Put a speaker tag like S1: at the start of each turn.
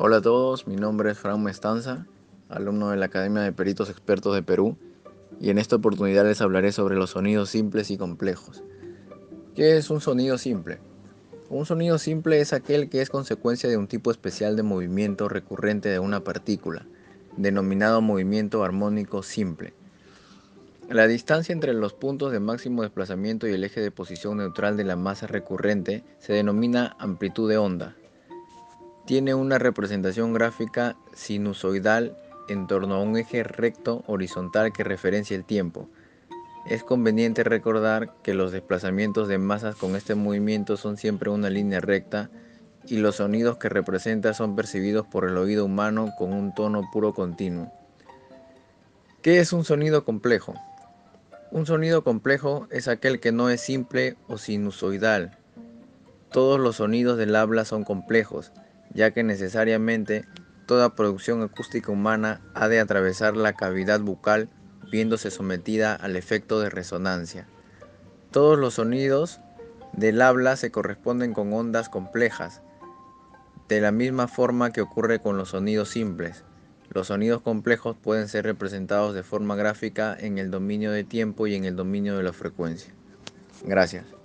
S1: Hola a todos, mi nombre es Fran Mestanza, alumno de la Academia de Peritos Expertos de Perú, y en esta oportunidad les hablaré sobre los sonidos simples y complejos. ¿Qué es un sonido simple? Un sonido simple es aquel que es consecuencia de un tipo especial de movimiento recurrente de una partícula, denominado movimiento armónico simple. La distancia entre los puntos de máximo desplazamiento y el eje de posición neutral de la masa recurrente se denomina amplitud de onda, tiene una representación gráfica sinusoidal en torno a un eje recto horizontal que referencia el tiempo. Es conveniente recordar que los desplazamientos de masas con este movimiento son siempre una línea recta y los sonidos que representa son percibidos por el oído humano con un tono puro continuo. ¿Qué es un sonido complejo? Un sonido complejo es aquel que no es simple o sinusoidal. Todos los sonidos del habla son complejos, ya que necesariamente toda producción acústica humana ha de atravesar la cavidad bucal viéndose sometida al efecto de resonancia. Todos los sonidos del habla se corresponden con ondas complejas, de la misma forma que ocurre con los sonidos simples. Los sonidos complejos pueden ser representados de forma gráfica en el dominio de tiempo y en el dominio de la frecuencia. Gracias.